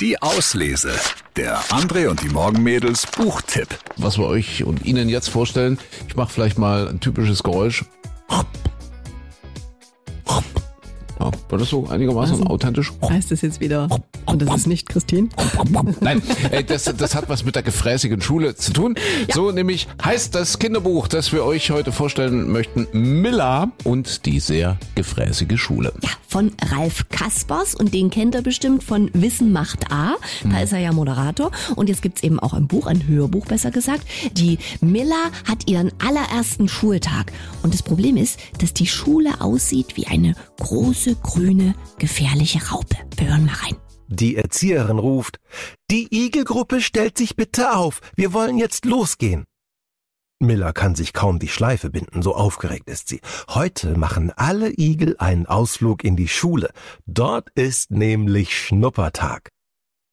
Die Auslese. Der André und die Morgenmädels Buchtipp. was wir euch und Ihnen jetzt vorstellen. Ich mache vielleicht mal ein typisches Geräusch. Ja, war das so einigermaßen authentisch? Heißt das jetzt wieder? Und das ist nicht Christine? Nein, das, das hat was mit der gefräßigen Schule zu tun. So nämlich heißt das Kinderbuch, das wir euch heute vorstellen möchten, Milla und die sehr gefräßige Schule. Ja, von Ralf Kaspers und den kennt er bestimmt von Wissen macht A. Da ist er ja Moderator. Und jetzt gibt's eben auch ein Buch, ein Hörbuch besser gesagt. Die Milla hat ihren allerersten Schultag. Und das Problem ist, dass die Schule aussieht wie eine große, grüne, gefährliche Raupe. Wir hören mal rein. Die Erzieherin ruft, die Igelgruppe stellt sich bitte auf, wir wollen jetzt losgehen. Miller kann sich kaum die Schleife binden, so aufgeregt ist sie. Heute machen alle Igel einen Ausflug in die Schule. Dort ist nämlich Schnuppertag.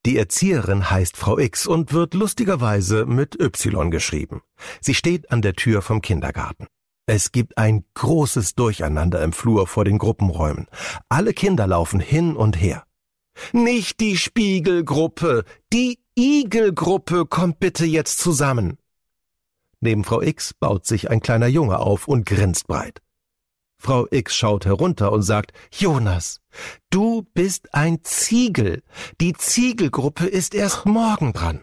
Die Erzieherin heißt Frau X und wird lustigerweise mit Y geschrieben. Sie steht an der Tür vom Kindergarten. Es gibt ein großes Durcheinander im Flur vor den Gruppenräumen. Alle Kinder laufen hin und her. Nicht die Spiegelgruppe, die Igelgruppe kommt bitte jetzt zusammen. Neben Frau X baut sich ein kleiner Junge auf und grinst breit. Frau X schaut herunter und sagt, Jonas, du bist ein Ziegel. Die Ziegelgruppe ist erst morgen dran.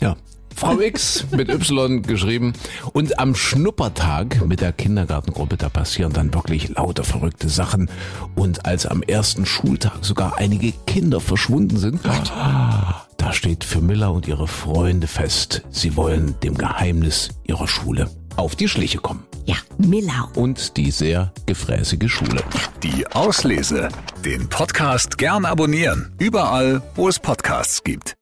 Ja. Frau X mit Y geschrieben. Und am Schnuppertag mit der Kindergartengruppe, da passieren dann wirklich lauter verrückte Sachen. Und als am ersten Schultag sogar einige Kinder verschwunden sind, da steht für Miller und ihre Freunde fest, sie wollen dem Geheimnis ihrer Schule auf die Schliche kommen. Ja, Milla. Und die sehr gefräßige Schule. Die Auslese. Den Podcast gern abonnieren. Überall, wo es Podcasts gibt.